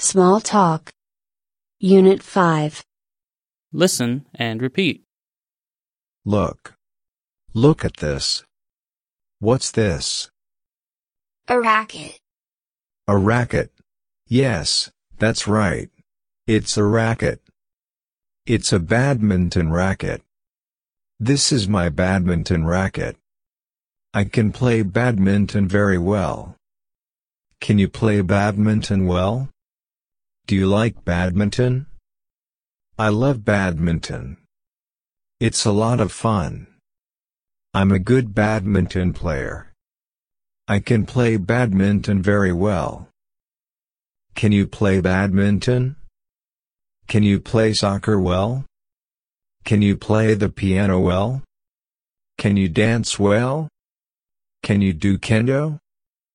Small Talk. Unit 5. Listen and repeat. Look. Look at this. What's this? A racket. A racket. Yes, that's right. It's a racket. It's a badminton racket. This is my badminton racket. I can play badminton very well. Can you play badminton well? Do you like badminton? I love badminton. It's a lot of fun. I'm a good badminton player. I can play badminton very well. Can you play badminton? Can you play soccer well? Can you play the piano well? Can you dance well? Can you do kendo?